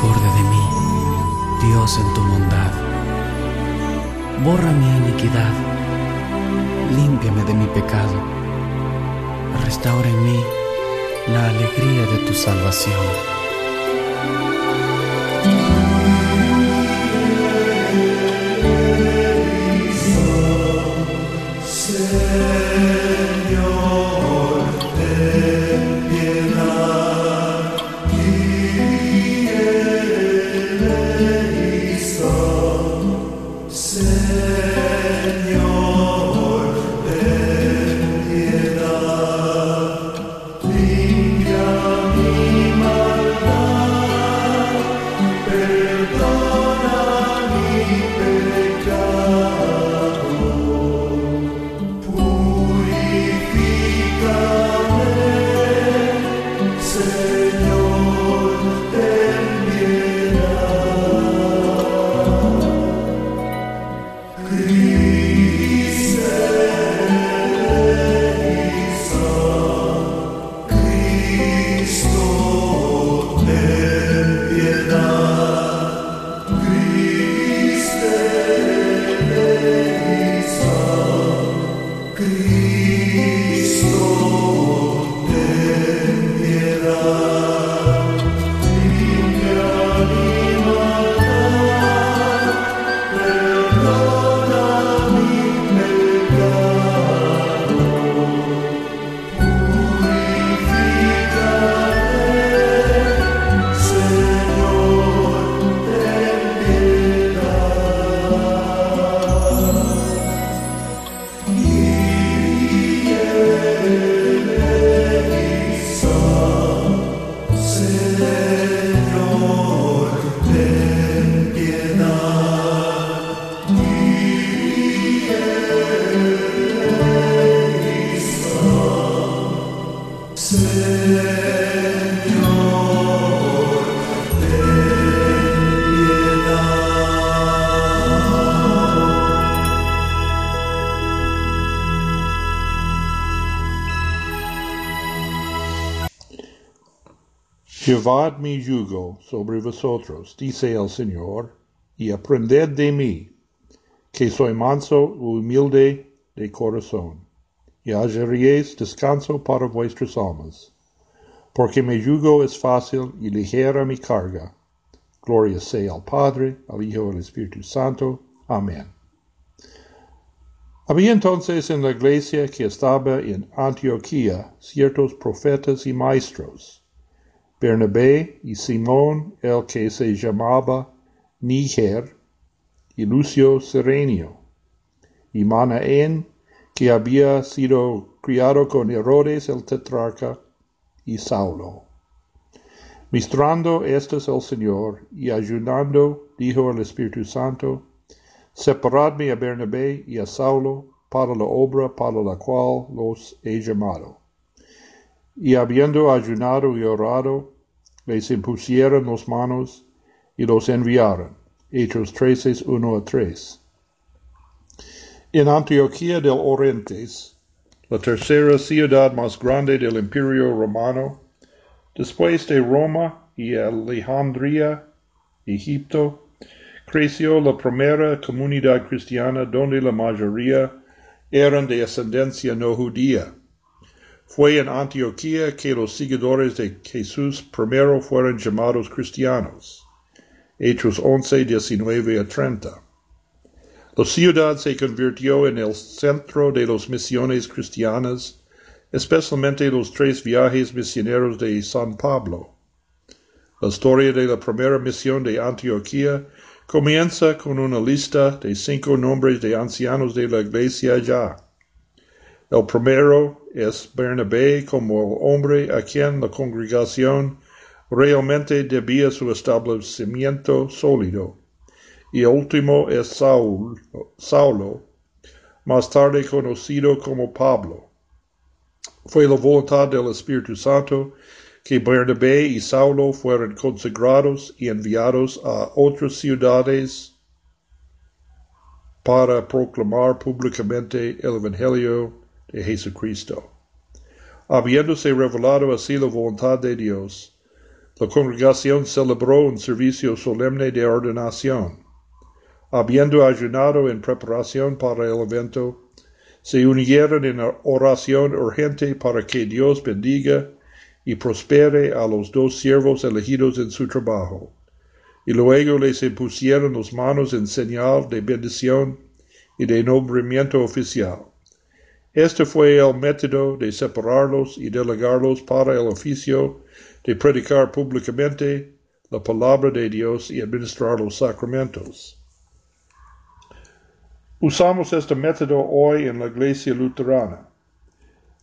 Acuérdate de mí, Dios en tu bondad. Borra mi iniquidad, límpiame de mi pecado, restaura en mí la alegría de tu salvación. you. Llevad mi yugo sobre vosotros, dice el Señor, y aprended de mí, que soy manso y humilde de corazón, y hallaréis descanso para vuestras almas, porque mi yugo es fácil y ligera mi carga. Gloria sea al Padre, al Hijo y al Espíritu Santo. Amén. Había entonces en la iglesia que estaba en Antioquía ciertos profetas y maestros Bernabé y Simón el que se llamaba Níger, y Lucio Serenio, y Manaén, que había sido criado con Herodes el tetrarca, y Saulo. Mistrando estos el Señor, y ayunando, dijo el Espíritu Santo, Separadme a Bernabé y a Saulo para la obra para la cual los he llamado. Y habiendo ayunado y orado, les impusieron las manos y los enviaron. Hechos 13, 1 a 3. En Antioquía del Oriente, la tercera ciudad más grande del Imperio Romano, después de Roma y Alejandría, Egipto, creció la primera comunidad cristiana donde la mayoría eran de ascendencia no judía. Fue en Antioquía que los seguidores de Jesús primero fueron llamados cristianos. Hechos 11, 19 a 30. La ciudad se convirtió en el centro de las misiones cristianas, especialmente los tres viajes misioneros de San Pablo. La historia de la primera misión de Antioquía comienza con una lista de cinco nombres de ancianos de la iglesia ya. El primero es Bernabé como hombre a quien la congregación realmente debía su establecimiento sólido. Y el último es Saulo, más tarde conocido como Pablo. Fue la voluntad del Espíritu Santo que Bernabé y Saulo fueran consagrados y enviados a otras ciudades para proclamar públicamente el Evangelio de Jesucristo. Habiéndose revelado así la voluntad de Dios, La congregación celebró un servicio solemne de ordenación. Habiendo ayunado en preparación para el evento, se unieron en oración urgente para que Dios bendiga y prospere a los dos siervos elegidos en su trabajo. Y luego les impusieron las manos en señal de bendición y de nombramiento oficial. Este fue el método de separarlos y delegarlos para el oficio de predicar públicamente la palabra de Dios y administrar los sacramentos. Usamos este método hoy en la iglesia luterana.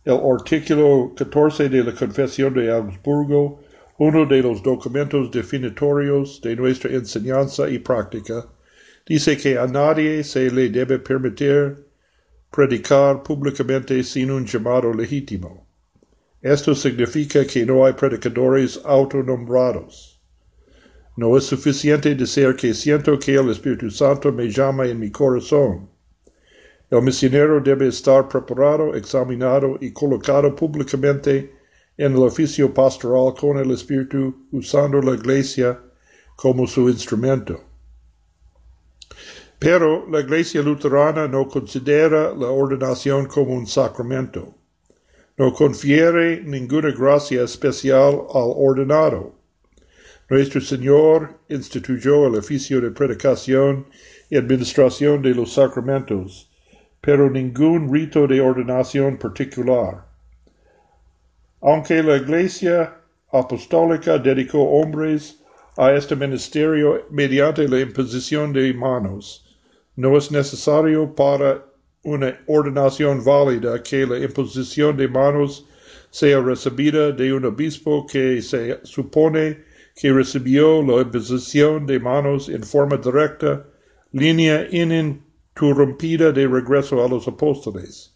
El artículo 14 de la Confesión de Augsburgo, uno de los documentos definitorios de nuestra enseñanza y práctica, dice que a nadie se le debe permitir predicar públicamente sin un llamado legítimo. Esto significa que no hay predicadores autonombrados. No es suficiente decir que siento que el Espíritu Santo me llama en mi corazón. El misionero debe estar preparado, examinado y colocado públicamente en el oficio pastoral con el Espíritu, usando la Iglesia como su instrumento. Pero la Iglesia luterana no considera la ordenación como un sacramento no confiere ninguna gracia especial al ordenado. Nuestro Señor instituyó el oficio de predicación y administración de los sacramentos, pero ningún rito de ordenación particular. Aunque la Iglesia apostólica dedicó hombres a este ministerio mediante la imposición de manos, no es necesario para una ordenación válida que la imposición de manos sea recibida de un obispo que se supone que recibió la imposición de manos en forma directa, línea ininterrumpida de regreso a los apóstoles.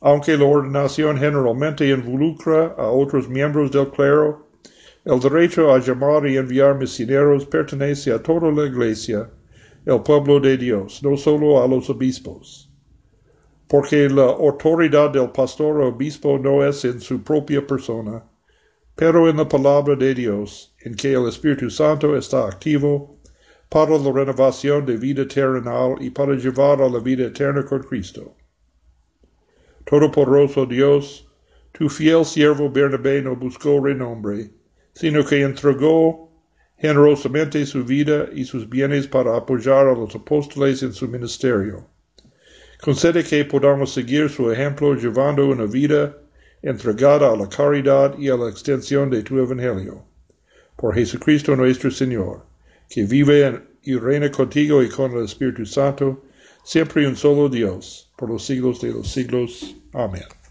Aunque la ordenación generalmente involucra a otros miembros del clero, el derecho a llamar y enviar misioneros pertenece a toda la Iglesia, el pueblo de Dios, no solo a los obispos porque la autoridad del pastor obispo no es en su propia persona, pero en la palabra de Dios, en que el Espíritu Santo está activo para la renovación de vida terrenal y para llevar a la vida eterna con Cristo. Todopoderoso Dios, tu fiel siervo Bernabé no buscó renombre, sino que entregó generosamente su vida y sus bienes para apoyar a los apóstoles en su ministerio. Concede que podamos seguir su ejemplo llevando una vida entregada a la caridad y a la extensión de tu evangelio. Por Jesucristo nuestro Señor, que vive y reina contigo y con el Espíritu Santo, siempre un solo Dios, por los siglos de los siglos. Amén.